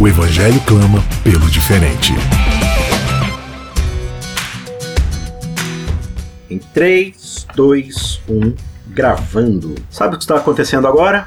O Evangelho clama pelo diferente. Em 3, 2, 1, gravando. Sabe o que está acontecendo agora?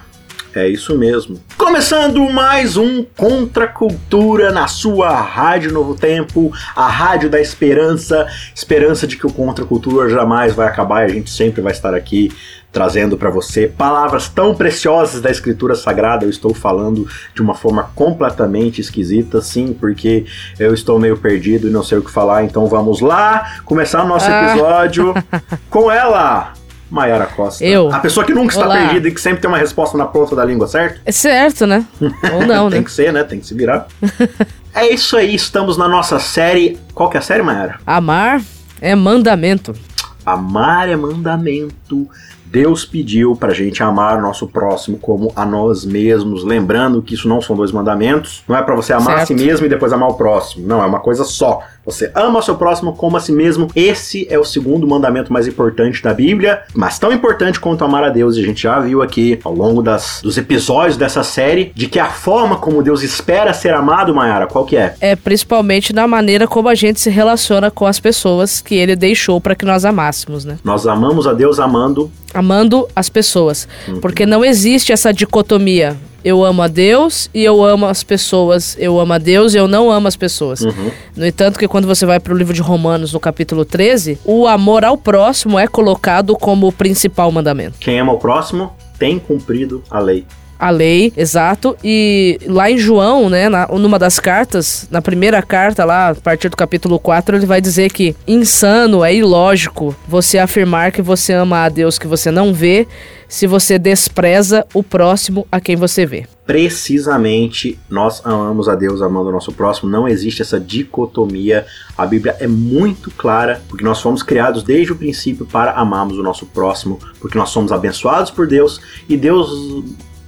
É isso mesmo. Começando mais um Contra Cultura na sua Rádio Novo Tempo, a Rádio da Esperança, esperança de que o Contra Cultura jamais vai acabar e a gente sempre vai estar aqui trazendo para você palavras tão preciosas da Escritura Sagrada. Eu estou falando de uma forma completamente esquisita, sim, porque eu estou meio perdido e não sei o que falar. Então vamos lá começar o nosso ah. episódio com ela, Maiara Costa. Eu. A pessoa que nunca está Olá. perdida e que sempre tem uma resposta na ponta da língua, certo? É certo, né? Ou não, né? tem que ser, né? Tem que se virar. é isso aí, estamos na nossa série. Qual que é a série, Maiara? Amar é mandamento. Amar é mandamento. Deus pediu para a gente amar o nosso próximo como a nós mesmos, lembrando que isso não são dois mandamentos, não é para você amar certo. a si mesmo e depois amar o próximo, não, é uma coisa só. Você ama o seu próximo como a si mesmo. Esse é o segundo mandamento mais importante da Bíblia, mas tão importante quanto amar a Deus. E a gente já viu aqui ao longo das, dos episódios dessa série de que a forma como Deus espera ser amado, Mayara, qual que é? É principalmente na maneira como a gente se relaciona com as pessoas que ele deixou para que nós amássemos, né? Nós amamos a Deus amando amando as pessoas, uhum. porque não existe essa dicotomia eu amo a Deus e eu amo as pessoas. Eu amo a Deus e eu não amo as pessoas. Uhum. No entanto, que quando você vai para o livro de Romanos, no capítulo 13, o amor ao próximo é colocado como o principal mandamento. Quem ama o próximo tem cumprido a lei a lei, exato. E lá em João, né, na, numa das cartas, na primeira carta lá, a partir do capítulo 4, ele vai dizer que insano, é ilógico você afirmar que você ama a Deus que você não vê, se você despreza o próximo a quem você vê. Precisamente, nós amamos a Deus amando o nosso próximo, não existe essa dicotomia. A Bíblia é muito clara, porque nós fomos criados desde o princípio para amarmos o nosso próximo, porque nós somos abençoados por Deus e Deus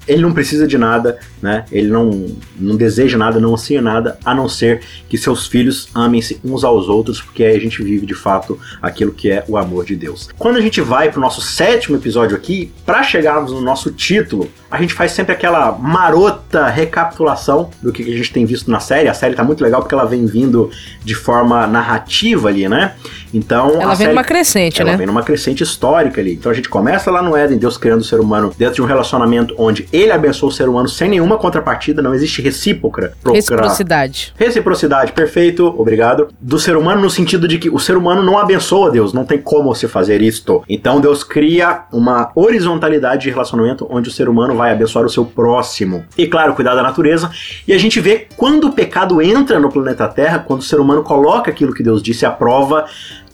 ele não precisa de nada, né? Ele não, não deseja nada, não anseia nada, a não ser que seus filhos amem-se uns aos outros, porque aí a gente vive de fato aquilo que é o amor de Deus. Quando a gente vai para o nosso sétimo episódio aqui, para chegarmos no nosso título, a gente faz sempre aquela marota recapitulação do que a gente tem visto na série. A série tá muito legal porque ela vem vindo de forma narrativa ali, né? Então. Ela vem série, numa crescente, ela né? Ela vem numa crescente histórica ali. Então a gente começa lá no Éden, Deus criando o ser humano dentro de um relacionamento onde ele abençoou o ser humano sem nenhuma contrapartida, não existe recíproca. Reciprocidade. Reciprocidade, perfeito, obrigado. Do ser humano no sentido de que o ser humano não abençoa Deus, não tem como você fazer isto. Então Deus cria uma horizontalidade de relacionamento onde o ser humano vai abençoar o seu próximo. E claro, cuidar da natureza. E a gente vê quando o pecado entra no planeta Terra, quando o ser humano coloca aquilo que Deus disse à prova,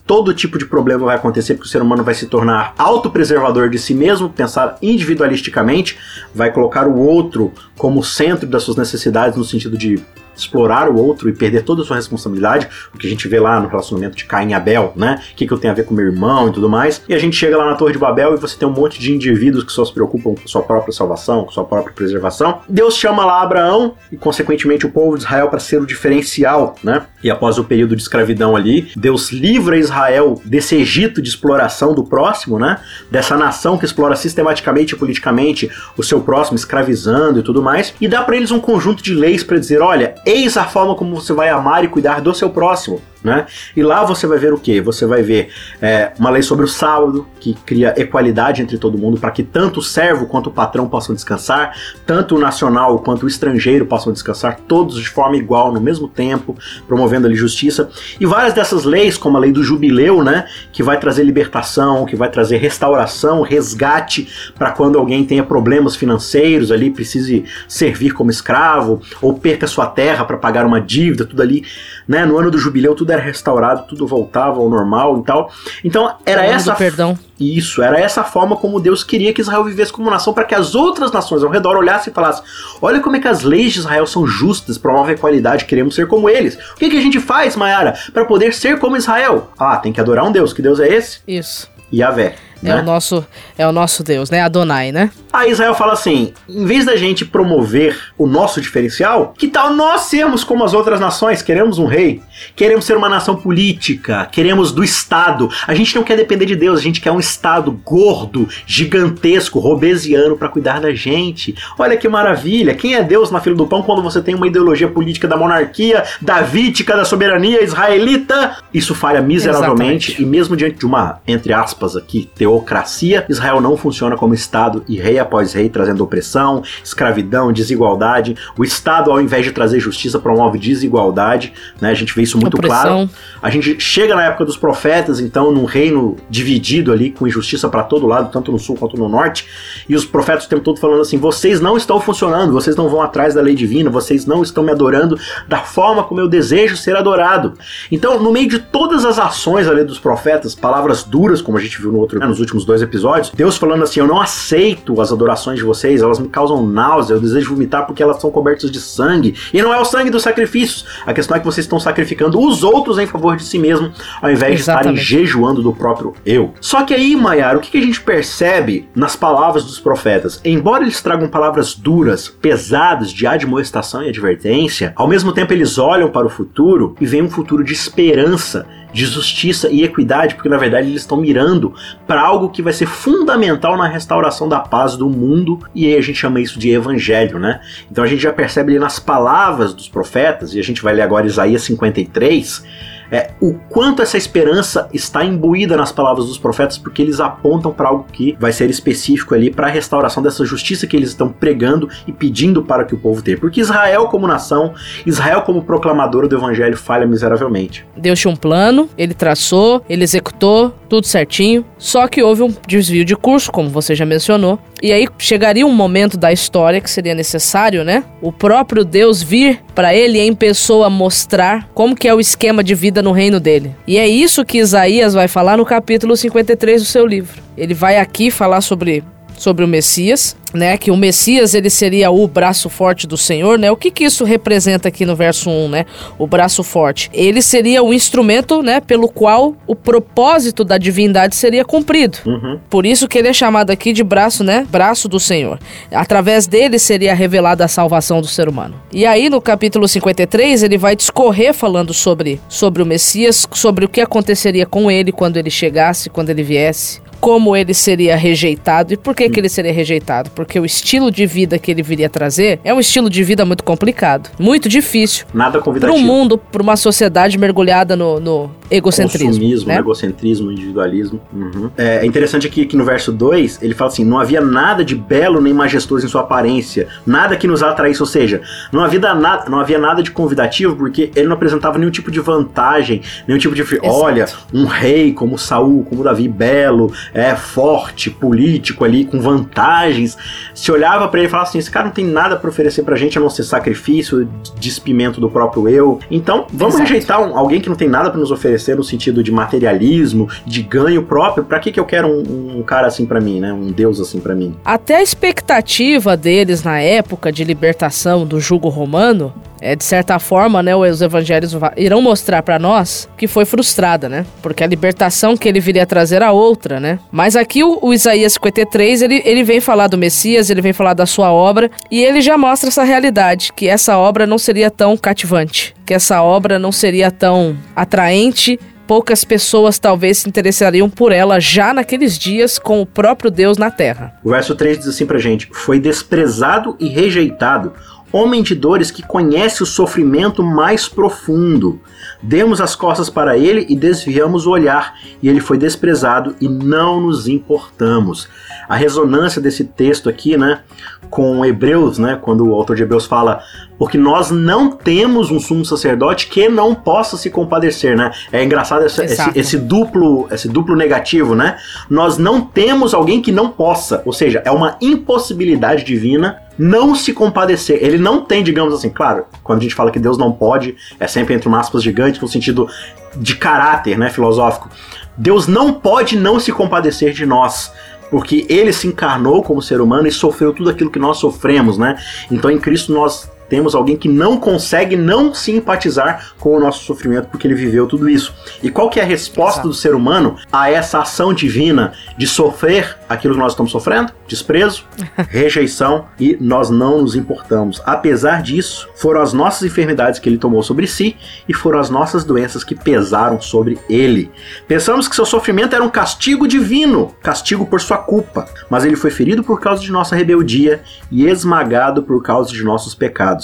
todo tipo de problema vai acontecer porque o ser humano vai se tornar autopreservador de si mesmo, pensar individualisticamente, vai colocar o outro como centro das suas necessidades no sentido de explorar o outro e perder toda a sua responsabilidade, o que a gente vê lá no relacionamento de Caim e Abel, né? O que, que eu tenho a ver com meu irmão e tudo mais. E a gente chega lá na Torre de Babel e você tem um monte de indivíduos que só se preocupam com sua própria salvação, com sua própria preservação. Deus chama lá Abraão e, consequentemente, o povo de Israel para ser o diferencial, né? E após o período de escravidão ali, Deus livra Israel desse Egito de exploração do próximo, né? Dessa nação que explora sistematicamente e politicamente o seu próximo, escravizando e tudo mais, e dá para eles um conjunto de leis para dizer: olha, Eis a forma como você vai amar e cuidar do seu próximo. Né? E lá você vai ver o que? Você vai ver é, uma lei sobre o sábado, que cria equalidade entre todo mundo, para que tanto o servo quanto o patrão possam descansar, tanto o nacional quanto o estrangeiro possam descansar, todos de forma igual, no mesmo tempo, promovendo ali justiça. E várias dessas leis, como a lei do jubileu, né, que vai trazer libertação, que vai trazer restauração, resgate, para quando alguém tenha problemas financeiros ali, precise servir como escravo, ou perca sua terra para pagar uma dívida, tudo ali, né, no ano do jubileu, tudo tudo era restaurado, tudo voltava ao normal e tal. Então era Falando essa perdão. isso, era essa forma como Deus queria que Israel vivesse como nação para que as outras nações ao redor olhassem e falassem: olha como é que as leis de Israel são justas, promovem a qualidade, queremos ser como eles. O que, que a gente faz, Mayara, para poder ser como Israel? Ah, tem que adorar um Deus. Que Deus é esse? Isso. Yahvé. É né? o nosso é o nosso Deus, né? Adonai, né? Aí Israel fala assim: em vez da gente promover o nosso diferencial, que tal nós sermos como as outras nações? Queremos um rei, queremos ser uma nação política, queremos do Estado. A gente não quer depender de Deus, a gente quer um Estado gordo, gigantesco, robesiano para cuidar da gente. Olha que maravilha! Quem é Deus na fila do pão quando você tem uma ideologia política da monarquia, davídica, da soberania israelita? Isso falha miseravelmente Exatamente. e mesmo diante de uma, entre aspas aqui, teocracia, Israel não funciona como Estado e rei após rei, trazendo opressão, escravidão, desigualdade. O Estado, ao invés de trazer justiça, promove desigualdade. Né? A gente vê isso muito Opressão. claro. A gente chega na época dos profetas, então, num reino dividido ali, com injustiça para todo lado, tanto no sul quanto no norte, e os profetas o tempo todo falando assim: vocês não estão funcionando, vocês não vão atrás da lei divina, vocês não estão me adorando da forma como eu desejo ser adorado. Então, no meio de todas as ações ali dos profetas, palavras duras, como a gente viu no outro, né, nos últimos dois episódios, Deus falando assim: eu não aceito as adorações de vocês, elas me causam náusea, eu desejo vomitar porque elas são cobertas de sangue, e não é o sangue dos sacrifícios. A questão é que vocês estão sacrificando os outros em favor de si mesmo, ao invés de estarem Exatamente. jejuando do próprio eu. Só que aí, Maiara, o que que a gente percebe nas palavras dos profetas? Embora eles tragam palavras duras, pesadas, de admoestação e advertência, ao mesmo tempo eles olham para o futuro e veem um futuro de esperança, de justiça e equidade, porque na verdade eles estão mirando para algo que vai ser fundamental na restauração da paz do mundo, e aí a gente chama isso de evangelho, né? Então a gente já percebe ali nas palavras dos profetas, e a gente vai ler agora Isaías 53, é, o quanto essa esperança está imbuída nas palavras dos profetas, porque eles apontam para algo que vai ser específico ali para a restauração dessa justiça que eles estão pregando e pedindo para que o povo tenha. Porque Israel, como nação, Israel, como proclamadora do evangelho, falha miseravelmente. Deus tinha um plano, ele traçou, ele executou, tudo certinho. Só que houve um desvio de curso, como você já mencionou. E aí chegaria um momento da história que seria necessário, né? O próprio Deus vir para ele em pessoa mostrar como que é o esquema de vida no reino dele. E é isso que Isaías vai falar no capítulo 53 do seu livro. Ele vai aqui falar sobre sobre o Messias, né? Que o Messias ele seria o braço forte do Senhor, né? O que que isso representa aqui no verso 1, né? O braço forte. Ele seria o instrumento, né, pelo qual o propósito da divindade seria cumprido. Uhum. Por isso que ele é chamado aqui de braço, né? Braço do Senhor. Através dele seria revelada a salvação do ser humano. E aí no capítulo 53 ele vai discorrer falando sobre sobre o Messias, sobre o que aconteceria com ele quando ele chegasse, quando ele viesse como ele seria rejeitado. E por que, que ele seria rejeitado? Porque o estilo de vida que ele viria trazer é um estilo de vida muito complicado, muito difícil. Nada Para convidativo. um mundo, para uma sociedade mergulhada no, no egocentrismo. Consumismo, né? egocentrismo, individualismo. Uhum. É, é interessante aqui que no verso 2 ele fala assim: não havia nada de belo nem majestoso em sua aparência, nada que nos atraísse, ou seja, não havia, nada, não havia nada de convidativo, porque ele não apresentava nenhum tipo de vantagem, nenhum tipo de. Olha, um rei como Saul, como Davi, belo, é forte, político ali, com vantagens. Se olhava para ele e falava assim: esse cara não tem nada para oferecer pra gente a não ser sacrifício, despimento do próprio eu. Então, vamos Exato. rejeitar um- alguém que não tem nada para nos oferecer no sentido de materialismo, de ganho próprio. Pra que, que eu quero um, um cara assim pra mim, né? Um deus assim pra mim? Até a expectativa deles na época de libertação do jugo romano é de certa forma, né, os evangelhos va- irão mostrar pra nós que foi frustrada, né? Porque a libertação que ele viria trazer era outra, né? Mas aqui o, o Isaías 53, ele, ele vem falar do Messias, ele vem falar da sua obra e ele já mostra essa realidade, que essa obra não seria tão cativante, que essa obra não seria tão atraente poucas pessoas talvez se interessariam por ela já naqueles dias com o próprio Deus na terra. O verso 3 diz assim pra gente: Foi desprezado e rejeitado, homem de dores que conhece o sofrimento mais profundo. Demos as costas para ele e desviamos o olhar, e ele foi desprezado e não nos importamos. A ressonância desse texto aqui, né, com Hebreus, né, quando o autor de Hebreus fala, porque nós não temos um sumo sacerdote que não possa se compadecer, né? É engraçado esse, esse, esse duplo, esse duplo negativo, né? Nós não temos alguém que não possa, ou seja, é uma impossibilidade divina não se compadecer. Ele não tem, digamos assim, claro, quando a gente fala que Deus não pode, é sempre entre aspas gigantes, no sentido de caráter, né, filosófico. Deus não pode não se compadecer de nós porque ele se encarnou como ser humano e sofreu tudo aquilo que nós sofremos, né? Então em Cristo nós temos alguém que não consegue não simpatizar com o nosso sofrimento porque ele viveu tudo isso. E qual que é a resposta Exato. do ser humano a essa ação divina de sofrer aquilo que nós estamos sofrendo? Desprezo, rejeição e nós não nos importamos. Apesar disso, foram as nossas enfermidades que ele tomou sobre si e foram as nossas doenças que pesaram sobre ele. Pensamos que seu sofrimento era um castigo divino, castigo por sua culpa, mas ele foi ferido por causa de nossa rebeldia e esmagado por causa de nossos pecados.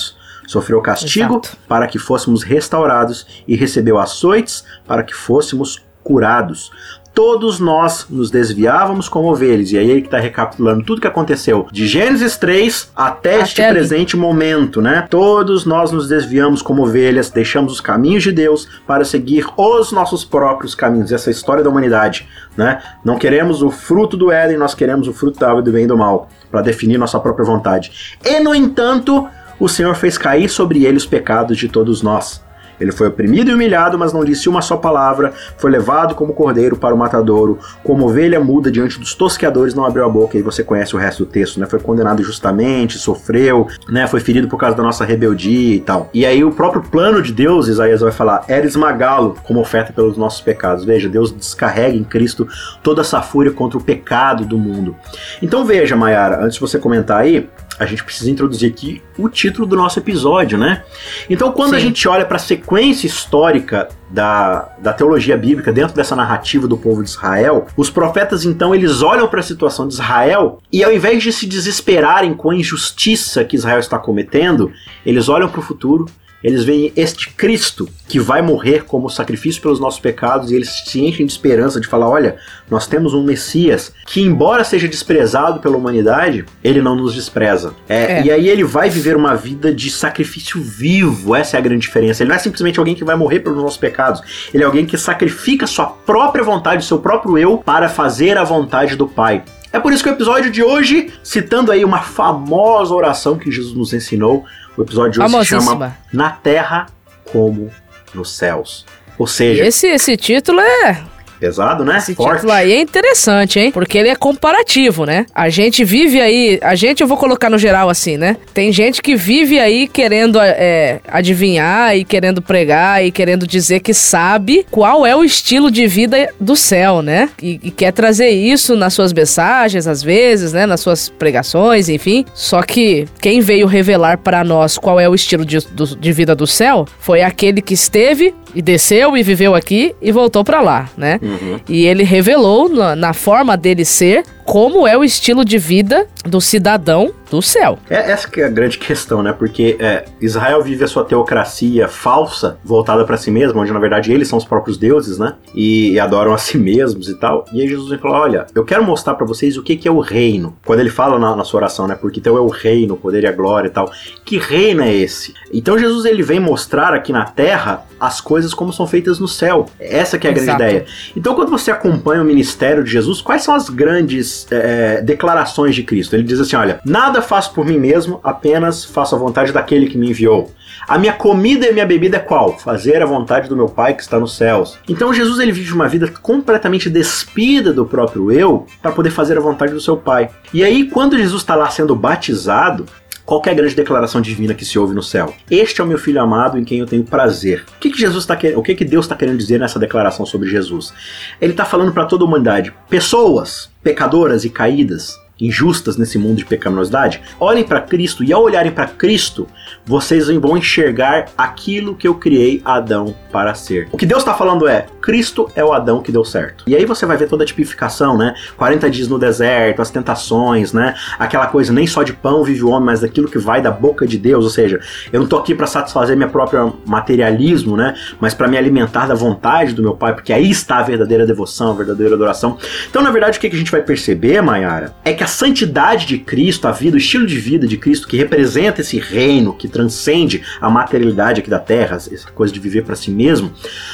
Sofreu castigo Exato. para que fôssemos restaurados e recebeu açoites para que fôssemos curados. Todos nós nos desviávamos como ovelhas. E aí ele está recapitulando tudo que aconteceu de Gênesis 3 até, até este ali. presente momento, né? Todos nós nos desviamos como ovelhas, deixamos os caminhos de Deus para seguir os nossos próprios caminhos. Essa é a história da humanidade, né? Não queremos o fruto do Éden, nós queremos o fruto da árvore do bem e do mal, para definir nossa própria vontade. E no entanto, o Senhor fez cair sobre ele os pecados de todos nós. Ele foi oprimido e humilhado, mas não disse uma só palavra, foi levado como cordeiro para o matadouro, como ovelha muda diante dos tosqueadores, não abriu a boca, e você conhece o resto do texto, né? Foi condenado justamente, sofreu, né? Foi ferido por causa da nossa rebeldia e tal. E aí o próprio plano de Deus, Isaías vai falar, era esmagá-lo como oferta pelos nossos pecados. Veja, Deus descarrega em Cristo toda essa fúria contra o pecado do mundo. Então veja, Mayara, antes de você comentar aí, a gente precisa introduzir aqui o título do nosso episódio, né? Então, quando Sim. a gente olha para a sequência histórica da, da teologia bíblica dentro dessa narrativa do povo de Israel, os profetas então eles olham para a situação de Israel e ao invés de se desesperarem com a injustiça que Israel está cometendo, eles olham para o futuro eles veem este Cristo que vai morrer como sacrifício pelos nossos pecados e eles se enchem de esperança de falar: olha, nós temos um Messias que, embora seja desprezado pela humanidade, ele não nos despreza. É, é. E aí ele vai viver uma vida de sacrifício vivo, essa é a grande diferença. Ele não é simplesmente alguém que vai morrer pelos nossos pecados, ele é alguém que sacrifica sua própria vontade, seu próprio eu, para fazer a vontade do Pai. É por isso que o episódio de hoje, citando aí uma famosa oração que Jesus nos ensinou, o episódio de hoje se chama Na Terra como nos Céus. Ou seja. Esse, esse título é Pesado, né? Esse Forte. título aí é interessante, hein? Porque ele é comparativo, né? A gente vive aí, a gente eu vou colocar no geral assim, né? Tem gente que vive aí querendo é, adivinhar e querendo pregar e querendo dizer que sabe qual é o estilo de vida do céu, né? E, e quer trazer isso nas suas mensagens, às vezes, né? Nas suas pregações, enfim. Só que quem veio revelar para nós qual é o estilo de, do, de vida do céu foi aquele que esteve e desceu e viveu aqui e voltou para lá, né? Uhum. E ele revelou na, na forma dele ser como é o estilo de vida do cidadão do céu. É essa que é a grande questão, né? Porque é, Israel vive a sua teocracia falsa, voltada para si mesmo, onde na verdade eles são os próprios deuses, né? E, e adoram a si mesmos e tal. E aí Jesus vem falar: olha, eu quero mostrar para vocês o que, que é o reino. Quando ele fala na, na, sua oração, né? Porque então é o reino, o poder e a glória e tal. Que reino é esse? Então Jesus ele vem mostrar aqui na terra as coisas como são feitas no céu. Essa que é a Exato. grande ideia. Então quando você acompanha o ministério de Jesus, quais são as grandes é, declarações de Cristo? Ele diz assim: olha, nada faço por mim mesmo, apenas faço a vontade daquele que me enviou. A minha comida e a minha bebida é qual? Fazer a vontade do meu Pai que está nos céus. Então Jesus ele vive uma vida completamente despida do próprio eu para poder fazer a vontade do seu Pai. E aí quando Jesus está lá sendo batizado, qual é a grande declaração divina que se ouve no céu? Este é o meu filho amado em quem eu tenho prazer. O que, que Jesus está querendo? O que, que Deus está querendo dizer nessa declaração sobre Jesus? Ele está falando para toda a humanidade: pessoas pecadoras e caídas, injustas nesse mundo de pecaminosidade, olhem para Cristo e ao olharem para Cristo, vocês vão enxergar aquilo que eu criei Adão para ser. O que Deus está falando é: Cristo é o Adão que deu certo. E aí você vai ver toda a tipificação, né? 40 dias no deserto, as tentações, né? Aquela coisa, nem só de pão vive o homem, mas daquilo que vai da boca de Deus. Ou seja, eu não tô aqui para satisfazer minha própria materialismo, né? Mas para me alimentar da vontade do meu Pai, porque aí está a verdadeira devoção, a verdadeira adoração. Então, na verdade, o que a gente vai perceber, Mayara, é que a santidade de Cristo, a vida, o estilo de vida de Cristo que representa esse reino que transcende a materialidade aqui da terra, essa coisa de viver para si mesmo,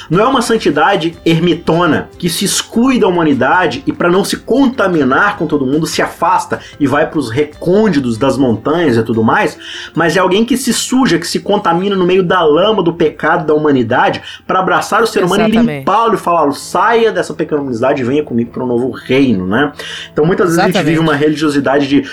não é uma santidade ermitona que se exclui da humanidade e para não se contaminar com todo mundo se afasta e vai para os recônditos das montanhas e tudo mais, mas é alguém que se suja, que se contamina no meio da lama do pecado da humanidade para abraçar o ser humano Exatamente. e limpá-lo e falar: saia dessa pecaminosidade e venha comigo para um novo reino, né? Então muitas vezes Exatamente. a gente vive uma religiosidade de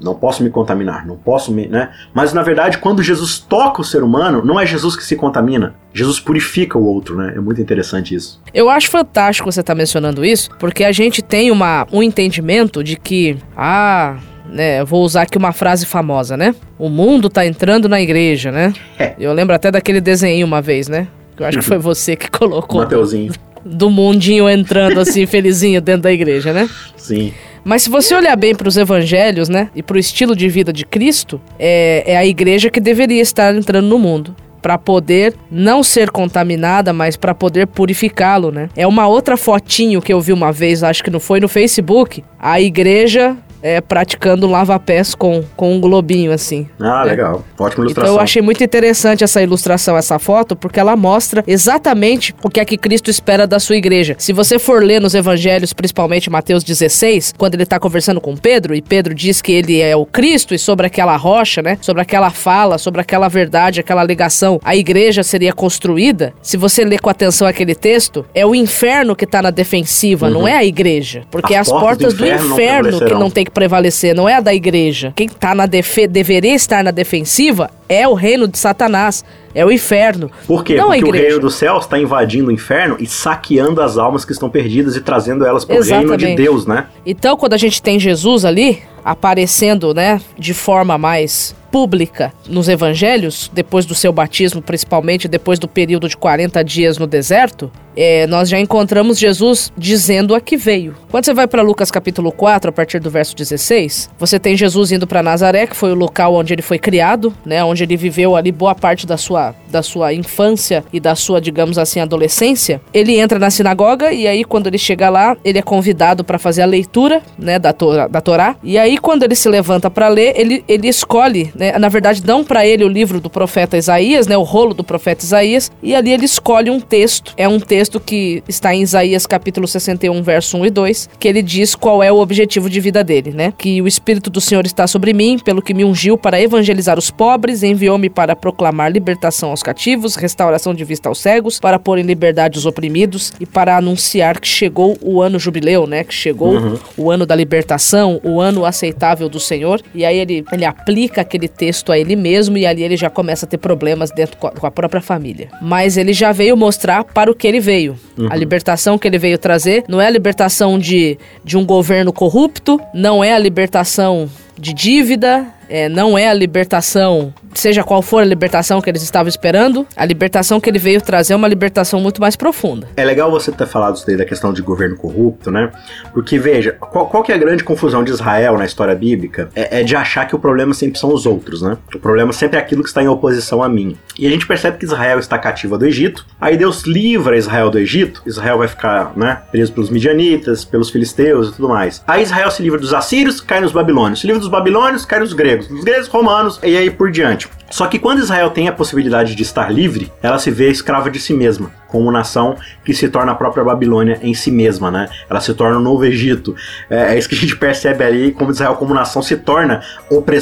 não posso me contaminar, não posso me, né? Mas na verdade, quando Jesus toca o ser humano, não é Jesus que se contamina, Jesus purifica o outro, né? É muito interessante isso. Eu acho fantástico você estar tá mencionando isso, porque a gente tem uma, um entendimento de que, ah, né, vou usar aqui uma frase famosa, né? O mundo tá entrando na igreja, né? É. Eu lembro até daquele desenho uma vez, né? Eu acho que foi você que colocou. Mateuzinho. Do mundinho entrando assim, felizinho dentro da igreja, né? Sim. Mas se você olhar bem para os evangelhos, né, e para o estilo de vida de Cristo, é, é a igreja que deveria estar entrando no mundo para poder não ser contaminada, mas para poder purificá-lo, né? É uma outra fotinho que eu vi uma vez, acho que não foi no Facebook, a igreja é, praticando lava-pés com, com um globinho, assim. Ah, né? legal. Ótima ilustração. Então eu achei muito interessante essa ilustração, essa foto, porque ela mostra exatamente o que é que Cristo espera da sua igreja. Se você for ler nos evangelhos, principalmente Mateus 16, quando ele está conversando com Pedro, e Pedro diz que ele é o Cristo, e sobre aquela rocha, né? Sobre aquela fala, sobre aquela verdade, aquela ligação, a igreja seria construída. Se você ler com atenção aquele texto, é o inferno que está na defensiva, uhum. não é a igreja. Porque as, as portas, do inferno, do inferno que não tem que prevalecer, não é a da igreja. Quem tá na defe deveria estar na defensiva é o reino de Satanás, é o inferno. Por quê? Não Porque o reino dos céus está invadindo o inferno e saqueando as almas que estão perdidas e trazendo elas para o reino de Deus, né? Então, quando a gente tem Jesus ali aparecendo, né, de forma mais pública nos evangelhos, depois do seu batismo, principalmente depois do período de 40 dias no deserto, é, nós já encontramos Jesus dizendo a que veio. Quando você vai para Lucas capítulo 4, a partir do verso 16, você tem Jesus indo para Nazaré, que foi o local onde ele foi criado, né, onde ele viveu ali boa parte da sua, da sua infância e da sua, digamos assim, adolescência. Ele entra na sinagoga e aí quando ele chega lá, ele é convidado para fazer a leitura, né, da, Torá, da Torá. E aí quando ele se levanta para ler, ele, ele escolhe, né, na verdade dão para ele o livro do profeta Isaías, né, o rolo do profeta Isaías, e ali ele escolhe um texto. É um texto que está em Isaías capítulo 61, verso 1 e 2, que ele diz qual é o objetivo de vida dele, né? Que o Espírito do Senhor está sobre mim, pelo que me ungiu para evangelizar os pobres, enviou-me para proclamar libertação aos cativos, restauração de vista aos cegos, para pôr em liberdade os oprimidos e para anunciar que chegou o ano jubileu, né? Que chegou uhum. o ano da libertação, o ano aceitável do Senhor. E aí ele, ele aplica aquele texto a ele mesmo e ali ele já começa a ter problemas dentro com a própria família. Mas ele já veio mostrar para o que ele veio veio. Uhum. A libertação que ele veio trazer não é a libertação de, de um governo corrupto, não é a libertação de dívida, é, não é a libertação, seja qual for a libertação que eles estavam esperando, a libertação que ele veio trazer é uma libertação muito mais profunda. É legal você ter falado isso daí da questão de governo corrupto, né? Porque veja, qual, qual que é a grande confusão de Israel na história bíblica? É, é, de achar que o problema sempre são os outros, né? O problema sempre é aquilo que está em oposição a mim. E a gente percebe que Israel está cativa do Egito, aí Deus livra Israel do Egito, Israel vai ficar, né, preso pelos midianitas, pelos filisteus e tudo mais. Aí Israel se livra dos assírios, cai nos babilônios. Se livra dos babilônios, cai nos gregos gregos, dos gregos romanos e aí por diante. Só que quando Israel tem a possibilidade de estar livre, ela se vê escrava de si mesma, como nação que se torna a própria Babilônia em si mesma, né? Ela se torna o novo Egito. É, é isso que a gente percebe ali, como Israel como nação se torna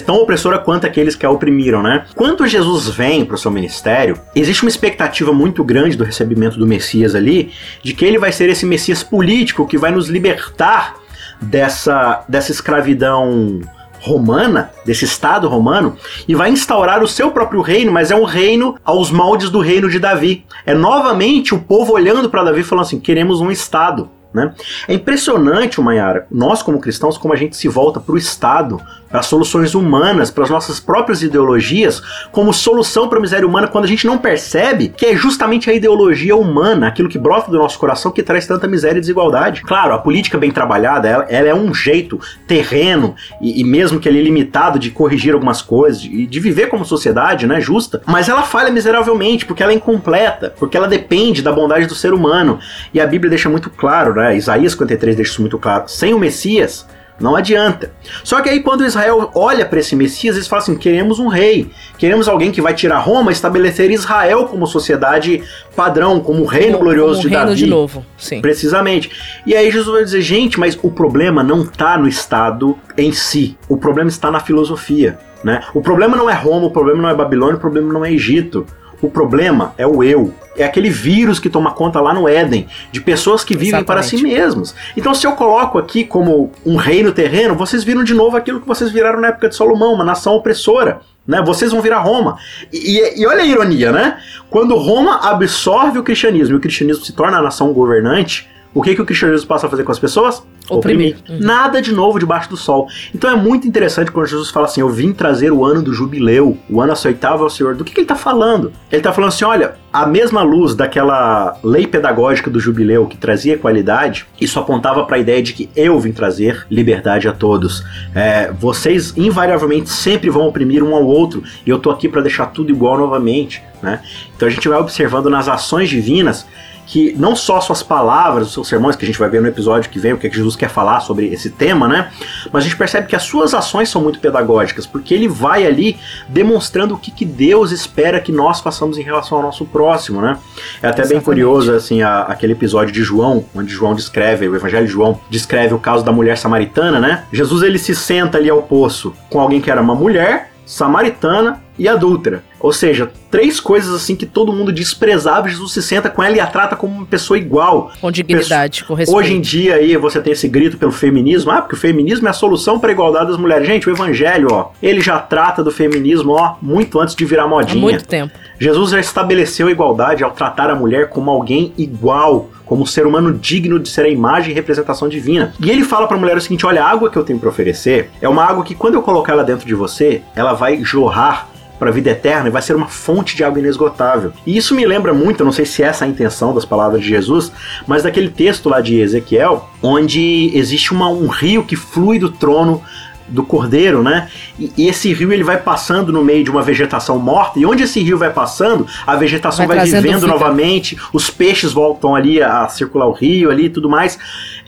tão opressora quanto aqueles que a oprimiram, né? Quando Jesus vem para o seu ministério, existe uma expectativa muito grande do recebimento do Messias ali, de que ele vai ser esse Messias político que vai nos libertar dessa, dessa escravidão romana, desse Estado romano, e vai instaurar o seu próprio reino, mas é um reino aos moldes do reino de Davi. É novamente o povo olhando para Davi falando assim: queremos um Estado. Né? É impressionante, Mayara, nós como cristãos, como a gente se volta para o Estado, para soluções humanas, para as nossas próprias ideologias, como solução para a miséria humana, quando a gente não percebe que é justamente a ideologia humana, aquilo que brota do nosso coração, que traz tanta miséria e desigualdade. Claro, a política bem trabalhada, ela, ela é um jeito terreno e, e, mesmo que ele é limitado de corrigir algumas coisas e de, viver como sociedade, né, justa, mas ela falha miseravelmente porque ela é incompleta, porque ela depende da bondade do ser humano. E a Bíblia deixa muito claro, né? Isaías 53 deixa isso muito claro. Sem o Messias, Não adianta. Só que aí quando Israel olha para esse Messias, eles falam assim: queremos um rei, queremos alguém que vai tirar Roma, estabelecer Israel como sociedade padrão, como reino como, glorioso como de reino Davi. de novo, sim. Precisamente. E aí Jesus vai dizer: gente, mas o problema não está no Estado em si, o problema está na filosofia. Né? O problema não é Roma, o problema não é Babilônia, o problema não é Egito. O problema é o eu. É aquele vírus que toma conta lá no Éden, de pessoas que vivem Exatamente. para si mesmas. Então, se eu coloco aqui como um reino terreno, vocês viram de novo aquilo que vocês viraram na época de Salomão, uma nação opressora. Né? Vocês vão virar Roma. E, e, e olha a ironia, né? Quando Roma absorve o cristianismo e o cristianismo se torna a nação governante, o que, que o cristianismo passa a fazer com as pessoas? Oprimir. Oprimir. Uhum. Nada de novo debaixo do sol. Então é muito interessante quando Jesus fala assim: Eu vim trazer o ano do jubileu, o ano aceitável ao Senhor. Do que, que ele está falando? Ele está falando assim: olha, a mesma luz daquela lei pedagógica do jubileu que trazia qualidade, isso apontava para a ideia de que eu vim trazer liberdade a todos. É, vocês invariavelmente sempre vão oprimir um ao outro e eu tô aqui para deixar tudo igual novamente. Né? Então a gente vai observando nas ações divinas que não só suas palavras, os seus sermões, que a gente vai ver no episódio que vem, o que, é que Jesus quer falar sobre esse tema, né? Mas a gente percebe que as suas ações são muito pedagógicas, porque ele vai ali demonstrando o que, que Deus espera que nós façamos em relação ao nosso próximo, né? É até Exatamente. bem curioso, assim, a, aquele episódio de João, onde João descreve, o Evangelho de João descreve o caso da mulher samaritana, né? Jesus ele se senta ali ao poço com alguém que era uma mulher samaritana e adúltera. Ou seja, três coisas assim que todo mundo desprezava, Jesus se senta com ela e a trata como uma pessoa igual. Com dignidade, com respeito. Hoje em dia aí você tem esse grito pelo feminismo, ah, porque o feminismo é a solução para a igualdade das mulheres. Gente, o evangelho, ó, ele já trata do feminismo, ó, muito antes de virar modinha. Há muito tempo. Jesus já estabeleceu a igualdade ao tratar a mulher como alguém igual, como ser humano digno de ser a imagem e representação divina. E ele fala para a mulher o seguinte: olha, a água que eu tenho para oferecer é uma água que quando eu colocar ela dentro de você, ela vai jorrar para a vida eterna e vai ser uma fonte de água inesgotável. E isso me lembra muito, não sei se essa é a intenção das palavras de Jesus, mas daquele texto lá de Ezequiel, onde existe uma, um rio que flui do trono do cordeiro, né? E, e, esse rio ele vai passando no meio de uma vegetação morta, e onde esse rio vai passando, a vegetação vai, vai vivendo vida. novamente, os peixes voltam ali a circular o rio ali e tudo mais.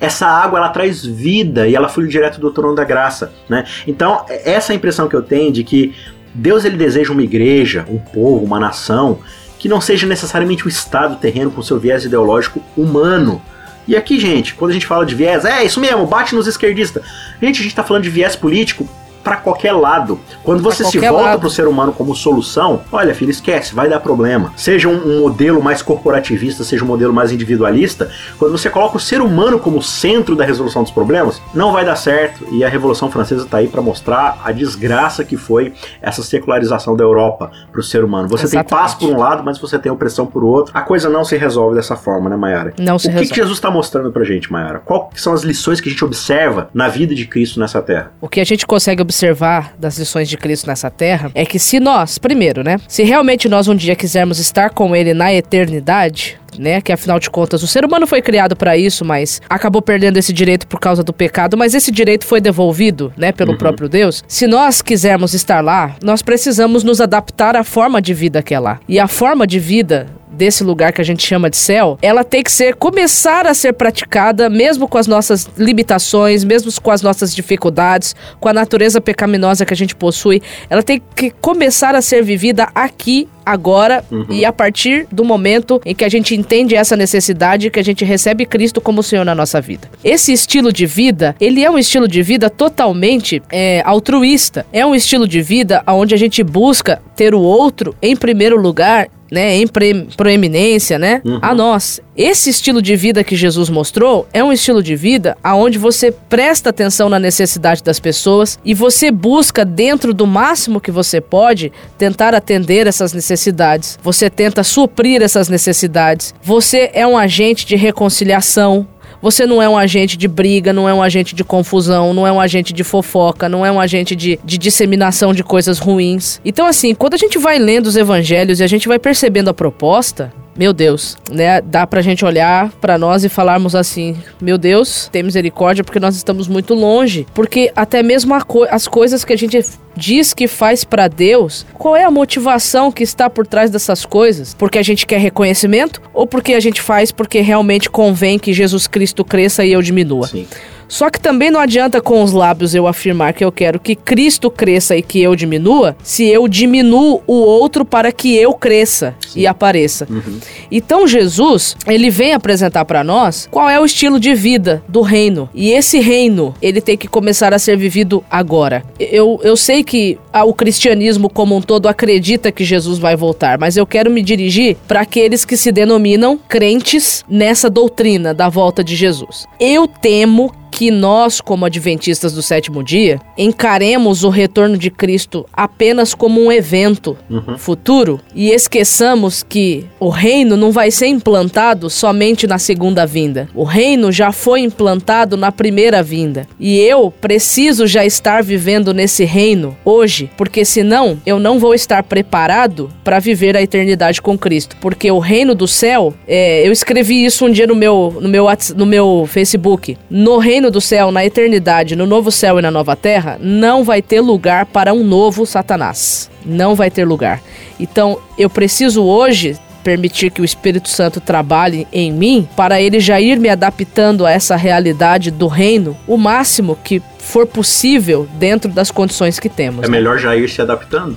Essa água ela traz vida e ela flui direto do trono da graça, né? Então, essa é a impressão que eu tenho de que Deus ele deseja uma igreja, um povo, uma nação que não seja necessariamente um estado terreno com seu viés ideológico humano. E aqui, gente, quando a gente fala de viés, é isso mesmo, bate nos esquerdistas. Gente, a gente está falando de viés político para qualquer lado. Quando você se volta para o ser humano como solução, olha, filho, esquece, vai dar problema. Seja um, um, modelo mais corporativista, seja um modelo mais individualista, quando você coloca o ser humano como centro da resolução dos problemas, não vai dar certo. E a Revolução Francesa está aí para mostrar a desgraça que foi essa secularização da Europa para o ser humano. Você Exatamente. tem paz por um lado, mas você tem opressão por outro. A coisa não se resolve dessa forma, né, Mayara? Não se o resolve. O que Jesus está mostrando para gente, Mayara? Quais são as lições que a gente observa na vida de Cristo nessa terra? O que a gente consegue observar observar das lições de Cristo nessa terra é que se nós, primeiro, né, se realmente nós um dia quisermos estar com ele na eternidade, né? Que afinal de contas o ser humano foi criado para isso, mas acabou perdendo esse direito por causa do pecado, mas esse direito foi devolvido, né, pelo uhum. próprio Deus. Se nós quisermos estar lá, nós precisamos nos adaptar à forma de vida que é lá. E a forma de vida desse lugar que a gente chama de céu, ela tem que ser começar a ser praticada mesmo com as nossas limitações, mesmo com as nossas dificuldades, com a natureza pecaminosa que a gente possui, ela tem que começar a ser vivida aqui agora uhum. e a partir do momento em que a gente entende essa necessidade que a gente recebe Cristo como Senhor na nossa vida. Esse estilo de vida, ele é um estilo de vida totalmente é, altruísta. É um estilo de vida onde a gente busca ter o outro em primeiro lugar né, em pre proeminência, né, uhum. a nós. Esse estilo de vida que Jesus mostrou é um estilo de vida aonde você presta atenção na necessidade das pessoas e você busca dentro do máximo que você pode tentar atender essas necessidades. Você tenta suprir essas necessidades. Você é um agente de reconciliação, você não é um agente de briga, não é um agente de confusão, não é um agente de fofoca, não é um agente de, de disseminação de coisas ruins. Então, assim, quando a gente vai lendo os evangelhos e a gente vai percebendo a proposta, meu Deus, né? Dá pra gente olhar para nós e falarmos assim: meu Deus, tem misericórdia porque nós estamos muito longe. Porque até mesmo co as coisas que a gente diz que faz para Deus, qual é a motivação que está por trás dessas coisas? Porque a gente quer reconhecimento ou porque a gente faz porque realmente convém que Jesus Cristo cresça e eu diminua? Sim. Só que também não adianta com os lábios eu afirmar que eu quero que Cristo cresça e que eu diminua, se eu diminuo o outro para que eu cresça Sim. e apareça. Uhum. Então Jesus, ele vem apresentar para nós qual é o estilo de vida do reino. E esse reino, ele tem que começar a ser vivido agora. Eu, eu sei que o cristianismo como um todo acredita que Jesus vai voltar, mas eu quero me dirigir para aqueles que se denominam crentes nessa doutrina da volta de Jesus. Eu temo que nós, como adventistas do sétimo dia, encaremos o retorno de Cristo apenas como um evento uhum. futuro e esqueçamos que o reino não vai ser implantado somente na segunda vinda. O reino já foi implantado na primeira vinda. E eu preciso já estar vivendo nesse reino hoje, porque senão eu não vou estar preparado para viver a eternidade com Cristo. Porque o reino do céu, é, eu escrevi isso um dia no meu, no meu, no meu Facebook. No reino reino do céu, na eternidade, no novo céu e na nova terra, não vai ter lugar para um novo Satanás. Não vai ter lugar. Então, eu preciso hoje permitir que o Espírito Santo trabalhe em mim para ele já ir me adaptando a essa realidade do reino o máximo que for possível dentro das condições que temos. É né? melhor já ir se adaptando.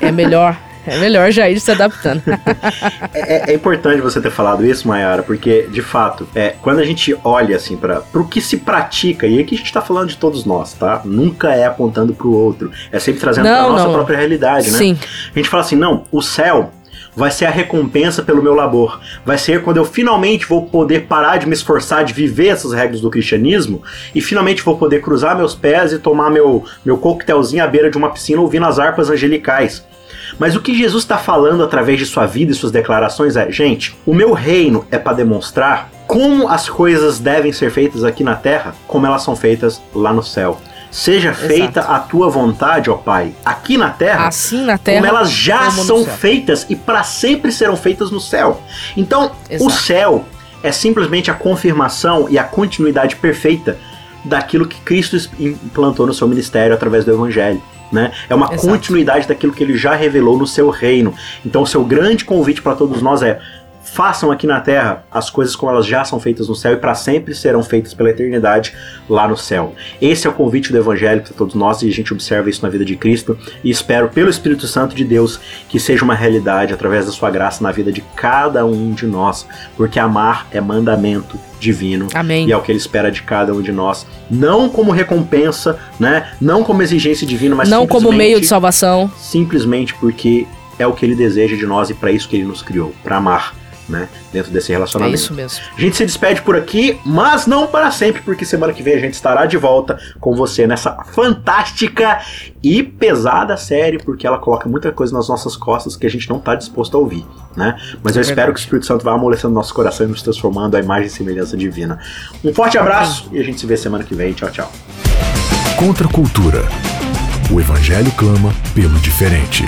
É melhor. É melhor já ir se adaptando. é, é, importante você ter falado isso, Mayara, porque, de fato, é, quando a gente olha assim para o que se pratica, e aqui a gente tá falando de todos nós, tá? Nunca é apontando pro outro. É sempre trazendo não, pra nossa não. própria realidade, né? Sim. A gente fala assim, não, o céu vai ser a recompensa pelo meu labor. Vai ser quando eu finalmente vou poder parar de me esforçar de viver essas regras do cristianismo e finalmente vou poder cruzar meus pés e tomar meu, meu coquetelzinho à beira de uma piscina ouvindo as harpas angelicais. Mas o que Jesus está falando através de sua vida e suas declarações é: gente, o meu reino é para demonstrar como as coisas devem ser feitas aqui na terra, como elas são feitas lá no céu. Seja Exato. feita a tua vontade, ó Pai, aqui na terra, assim na terra, como elas já como são feitas e para sempre serão feitas no céu. Então, Exato. o céu é simplesmente a confirmação e a continuidade perfeita daquilo que Cristo implantou no seu ministério através do Evangelho. Né? É uma Exato. continuidade daquilo que ele já revelou no seu reino. Então, o seu grande convite para todos nós é: façam aqui na terra as coisas como elas já são feitas no céu e para sempre serão feitas pela eternidade lá no céu. Esse é o convite do Evangelho para todos nós e a gente observa isso na vida de Cristo e espero pelo Espírito Santo de Deus que seja uma realidade através da sua graça na vida de cada um de nós, porque amar é mandamento divino Amém. e é o que ele espera de cada um de nós, não como recompensa, né? Não como exigência divina, mas não como meio de salvação, simplesmente porque é o que ele deseja de nós e para isso que ele nos criou, para amar né? Dentro desse relacionamento. É isso mesmo. A gente se despede por aqui, mas não para sempre, porque semana que vem a gente estará de volta com você nessa fantástica e pesada série, porque ela coloca muita coisa nas nossas costas que a gente não está disposto a ouvir, né? Mas eu é espero que o Espírito Santo vá amolecendo nosso coração e nos transformando a imagem e semelhança divina. Um forte abraço e a gente se vê semana que vem. Tchau, tchau. Contra a cultura. O Evangelho clama pelo diferente.